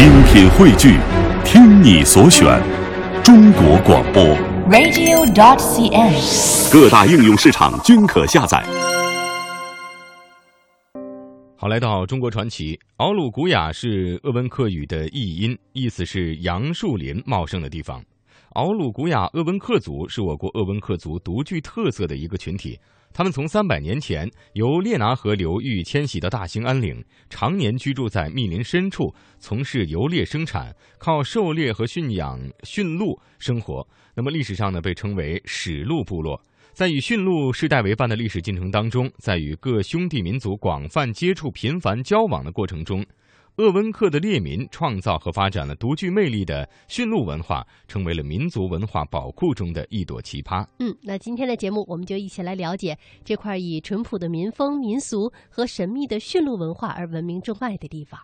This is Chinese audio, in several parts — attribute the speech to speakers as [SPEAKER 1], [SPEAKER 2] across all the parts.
[SPEAKER 1] 精品汇聚，听你所选，中国广播。
[SPEAKER 2] radio.dot.cn，。
[SPEAKER 1] 各大应用市场均可下载。
[SPEAKER 3] 好，来到中国传奇，敖鲁古雅是鄂温克语的译音，意思是杨树林茂盛的地方。敖鲁古雅鄂温克族是我国鄂温克族独具特色的一个群体。他们从三百年前由列拿河流域迁徙到大兴安岭，常年居住在密林深处，从事游猎生产，靠狩猎和驯养驯鹿生活。那么历史上呢，被称为史鹿部落。在与驯鹿世代为伴的历史进程当中，在与各兄弟民族广泛接触、频繁交往的过程中，鄂温克的列民创造和发展了独具魅力的驯鹿文化，成为了民族文化宝库中的一朵奇葩。
[SPEAKER 4] 嗯，那今天的节目，我们就一起来了解这块以淳朴的民风民俗和神秘的驯鹿文化而闻名中外的地方。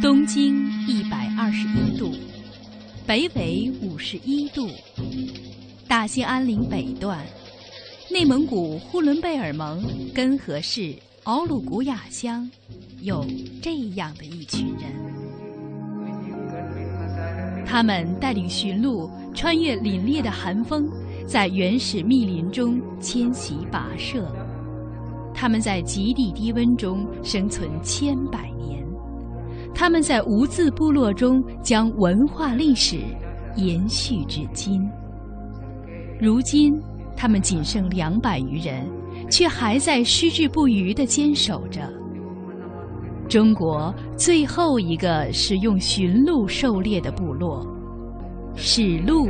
[SPEAKER 5] 东经一百二十一度，北纬五十一度，大兴安岭北段，内蒙古呼伦贝尔盟根河市敖鲁古雅乡，有这样的一群人。他们带领驯鹿穿越凛冽的寒风，在原始密林中迁徙跋涉。他们在极地低温中生存千百年。他们在无字部落中将文化历史延续至今。如今，他们仅剩两百余人，却还在矢志不渝地坚守着。中国最后一个使用驯鹿狩猎的部落——史鹿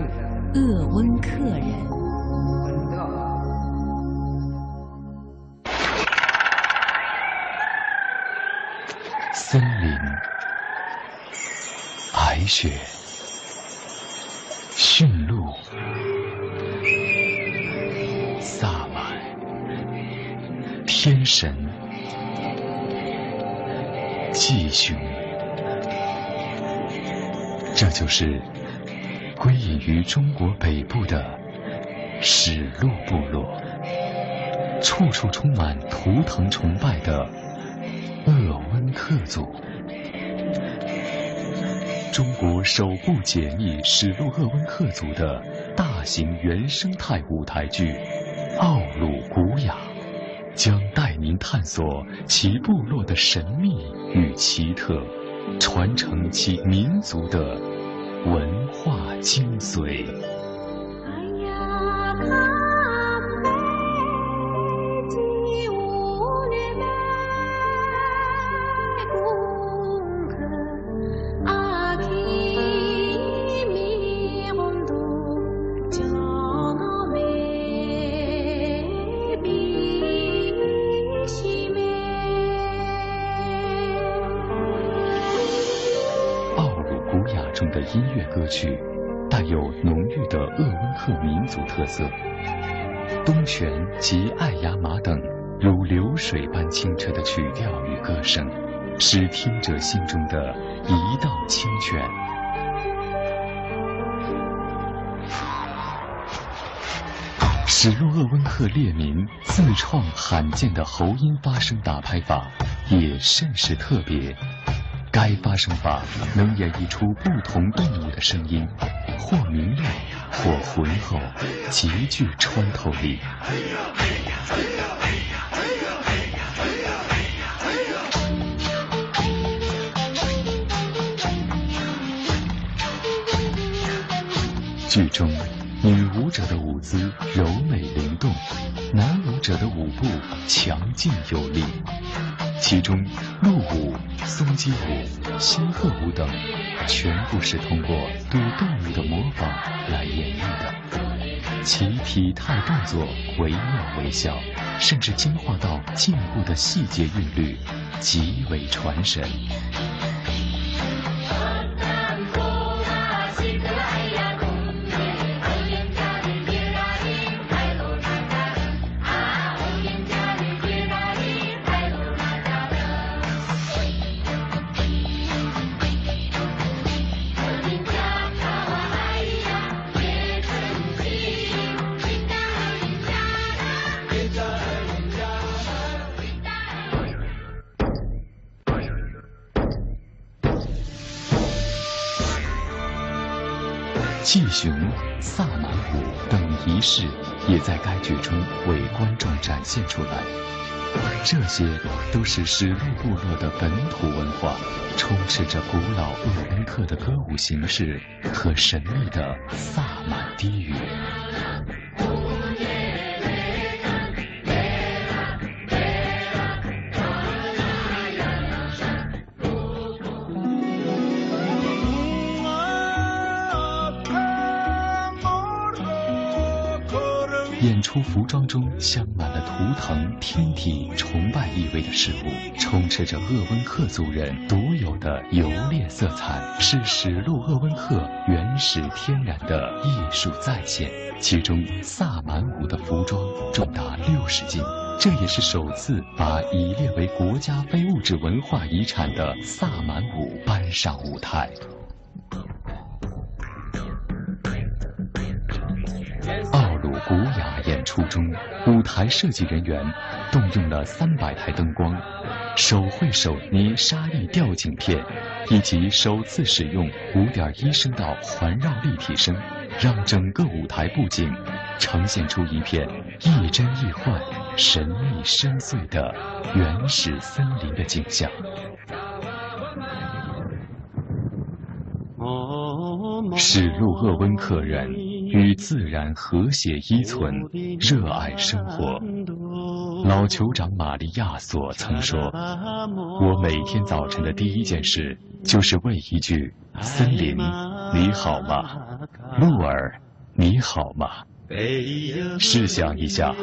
[SPEAKER 5] 鄂温克人。
[SPEAKER 6] 森林、皑雪、驯鹿、天神、祭雄，这就是归隐于中国北部的史鹿部落，处处充满图腾崇拜的鄂温克族。中国首部解密史鹿鄂温克族的大型原生态舞台剧《奥鲁古雅》，将带您探索其部落的神秘与奇特，传承其民族的文化精髓。曲，带有浓郁的鄂温克民族特色。东泉及爱雅马等如流水般清澈的曲调与歌声，使听者心中的一道清泉。史鹿鄂温克猎民自创罕见的喉音发声打拍法，也甚是特别。该发声法能演绎出不同动物的声音，或明亮，或浑厚，极具穿透力。剧中，女舞者的舞姿柔美灵动，男舞者的舞步强劲有力。其中，鹿舞、松鸡舞、仙鹤舞等，全部是通过对动物的模仿来演绎的。其体态动作惟妙惟肖，甚至精化到进步的细节韵律，极为传神。祭雄、萨满舞等仪式也在该剧中为观众展现出来。这些都是史路部落的本土文化，充斥着古老鄂温克的歌舞形式和神秘的萨满低语。演出服装中镶满了图腾、天体、崇拜意味的事物，充斥着鄂温克族人独有的游猎色彩，是史路鄂温克原始天然的艺术再现。其中，萨满舞的服装重达六十斤，这也是首次把已列为国家非物质文化遗产的萨满舞搬上舞台。雅演出中，舞台设计人员动用了三百台灯光、手绘手捏沙粒吊颈片，以及首次使用五点一声道环绕立体声，让整个舞台布景呈现出一片亦真亦幻、神秘深邃的原始森林的景象。史路鄂温克人。与自然和谐依存，热爱生活。老酋长玛利亚索曾说：“我每天早晨的第一件事，就是问一句：‘森林，你好吗？鹿儿，你好吗？’试想一下，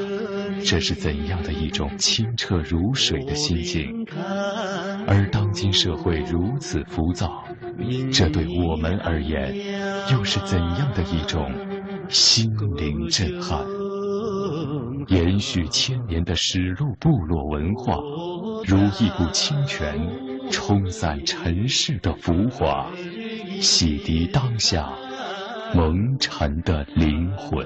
[SPEAKER 6] 这是怎样的一种清澈如水的心境？而当今社会如此浮躁，这对我们而言，又是怎样的一种？”心灵震撼，延续千年的史路部落文化，如一股清泉，冲散尘世的浮华，洗涤当下蒙尘的灵魂。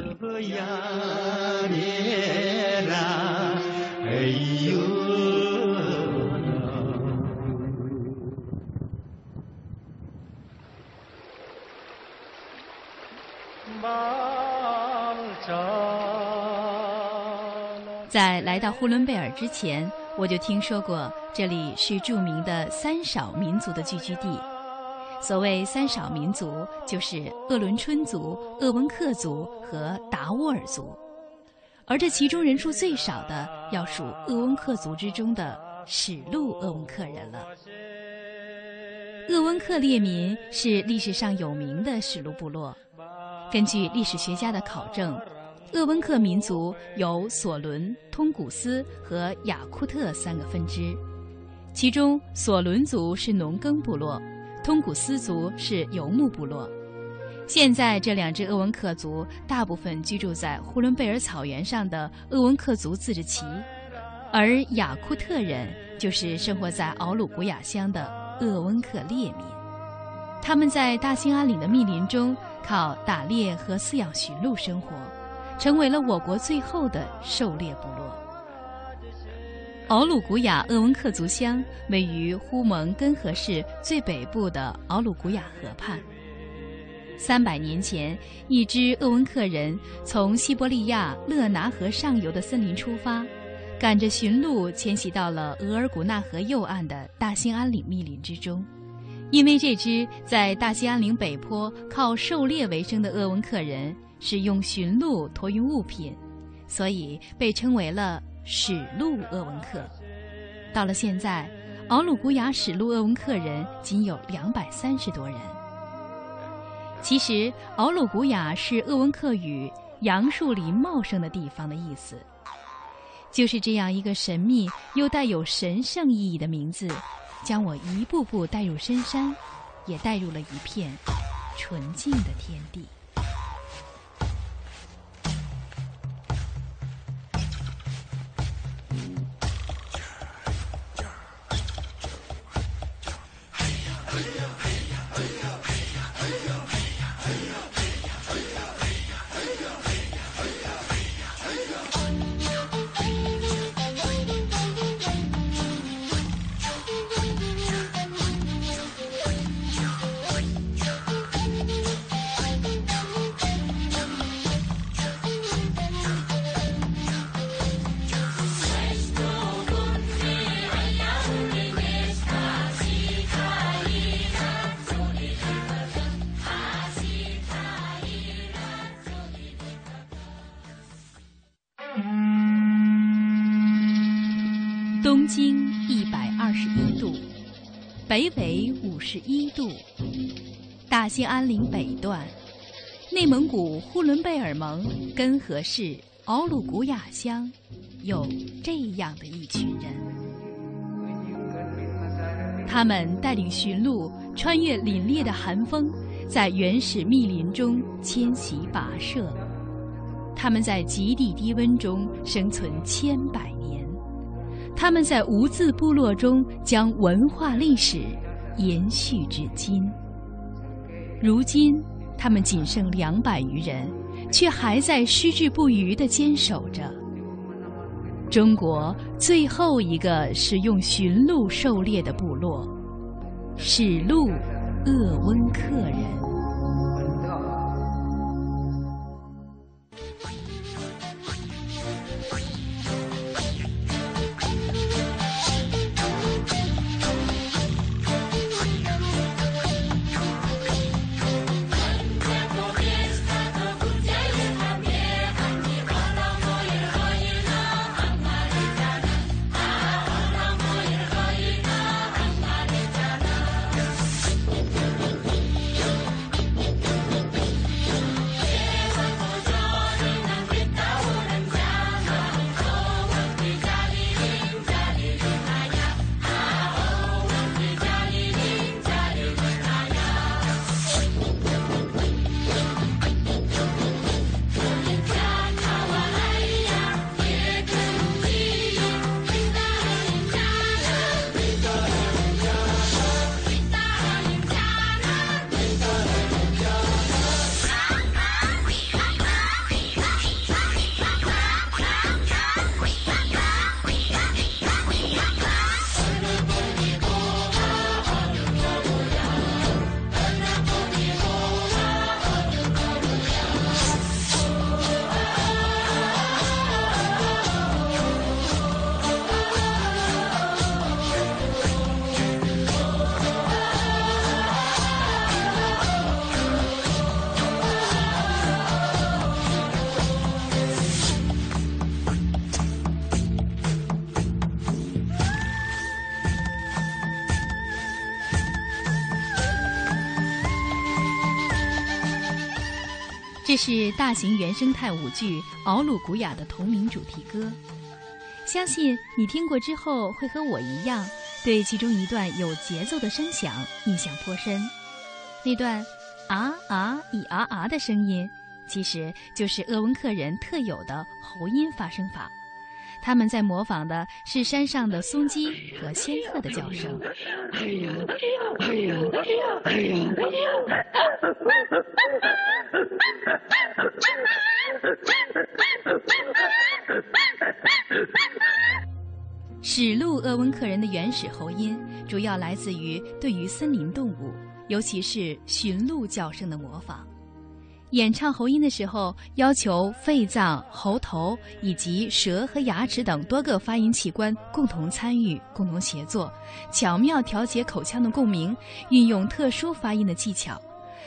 [SPEAKER 5] 在来到呼伦贝尔之前，我就听说过这里是著名的三少民族的聚居地。所谓三少民族，就是鄂伦春族、鄂温克族和达斡尔族，而这其中人数最少的，要数鄂温克族之中的史路鄂温克人了。鄂温克列民是历史上有名的史路部落，根据历史学家的考证。鄂温克民族有索伦、通古斯和雅库特三个分支，其中索伦族是农耕部落，通古斯族是游牧部落。现在这两支鄂温克族大部分居住在呼伦贝尔草原上的鄂温克族自治旗，而雅库特人就是生活在敖鲁古雅乡的鄂温克列民，他们在大兴安岭的密林中靠打猎和饲养驯鹿生活。成为了我国最后的狩猎部落。敖鲁古雅鄂温克族乡位于呼蒙根河市最北部的敖鲁古雅河畔。三百年前，一支鄂温克人从西伯利亚勒拿河上游的森林出发，赶着驯鹿迁徙到了额尔古纳河右岸的大兴安岭密林之中。因为这支在大兴安岭北坡靠狩猎为生的鄂温克人。是用驯鹿驮运物品，所以被称为了史路鄂温克。到了现在，敖鲁古雅史路鄂温克人仅有两百三十多人。其实，敖鲁古雅是鄂温克语“杨树林茂盛的地方”的意思。就是这样一个神秘又带有神圣意义的名字，将我一步步带入深山，也带入了一片纯净的天地。一度，北纬五十一度。大兴安岭北段，内蒙古呼伦贝尔盟根河市奥鲁古雅乡，有这样的一群人。他们带领驯鹿穿越凛冽的寒风，在原始密林中迁徙跋涉。他们在极地低温中生存千百年。他们在无字部落中将文化历史延续至今。如今，他们仅剩两百余人，却还在矢志不渝地坚守着。中国最后一个使用驯鹿狩猎的部落——史鹿鄂温克人。这是大型原生态舞剧《敖鲁古雅》的同名主题歌，相信你听过之后会和我一样，对其中一段有节奏的声响印象颇深。那段啊啊咿啊啊的声音，其实就是鄂温克人特有的喉音发声法。他们在模仿的是山上的松鸡和仙鹤的叫声。史鹿鄂温克人的原始喉音，主要来自于对于森林动物，尤其是驯鹿叫声的模仿。演唱喉音的时候，要求肺脏、喉头以及舌和牙齿等多个发音器官共同参与、共同协作，巧妙调节口腔的共鸣，运用特殊发音的技巧。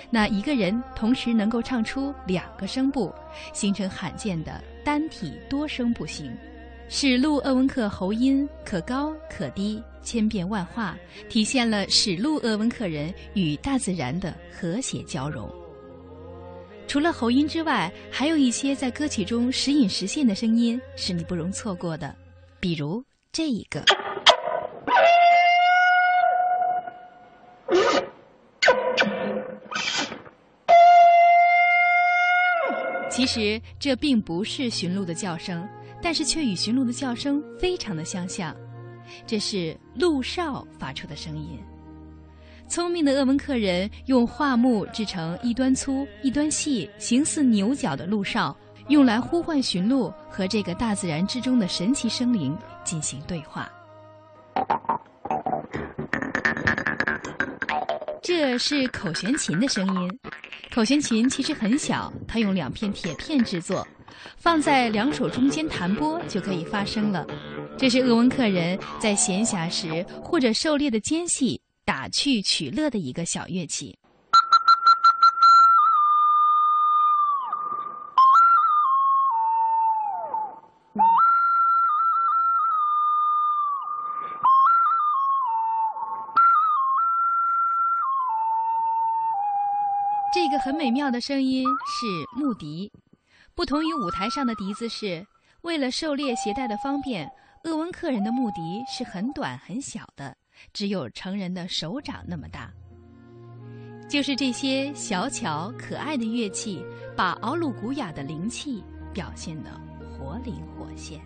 [SPEAKER 5] 那一个人同时能够唱出两个声部，形成罕见的单体多声部型。史路鄂温克喉音可高可低，千变万化，体现了史路鄂温克人与大自然的和谐交融。除了喉音之外，还有一些在歌曲中时隐时现的声音是你不容错过的，比如这一个。其实这并不是驯鹿的叫声，但是却与驯鹿的叫声非常的相像，这是鹿哨发出的声音。聪明的鄂温克人用桦木制成一端粗一端细、形似牛角的鹿哨，用来呼唤驯鹿和这个大自然之中的神奇生灵进行对话。这是口弦琴的声音。口弦琴其实很小，它用两片铁片制作，放在两手中间弹拨就可以发声了。这是鄂温克人在闲暇时或者狩猎的间隙。打趣取乐的一个小乐器。这个很美妙的声音是牧笛不同于舞台上的笛子是为了狩猎携带的方便鄂温克人的牧笛是很短很小的。只有成人的手掌那么大。就是这些小巧可爱的乐器，把敖鲁古雅的灵气表现得活灵活现。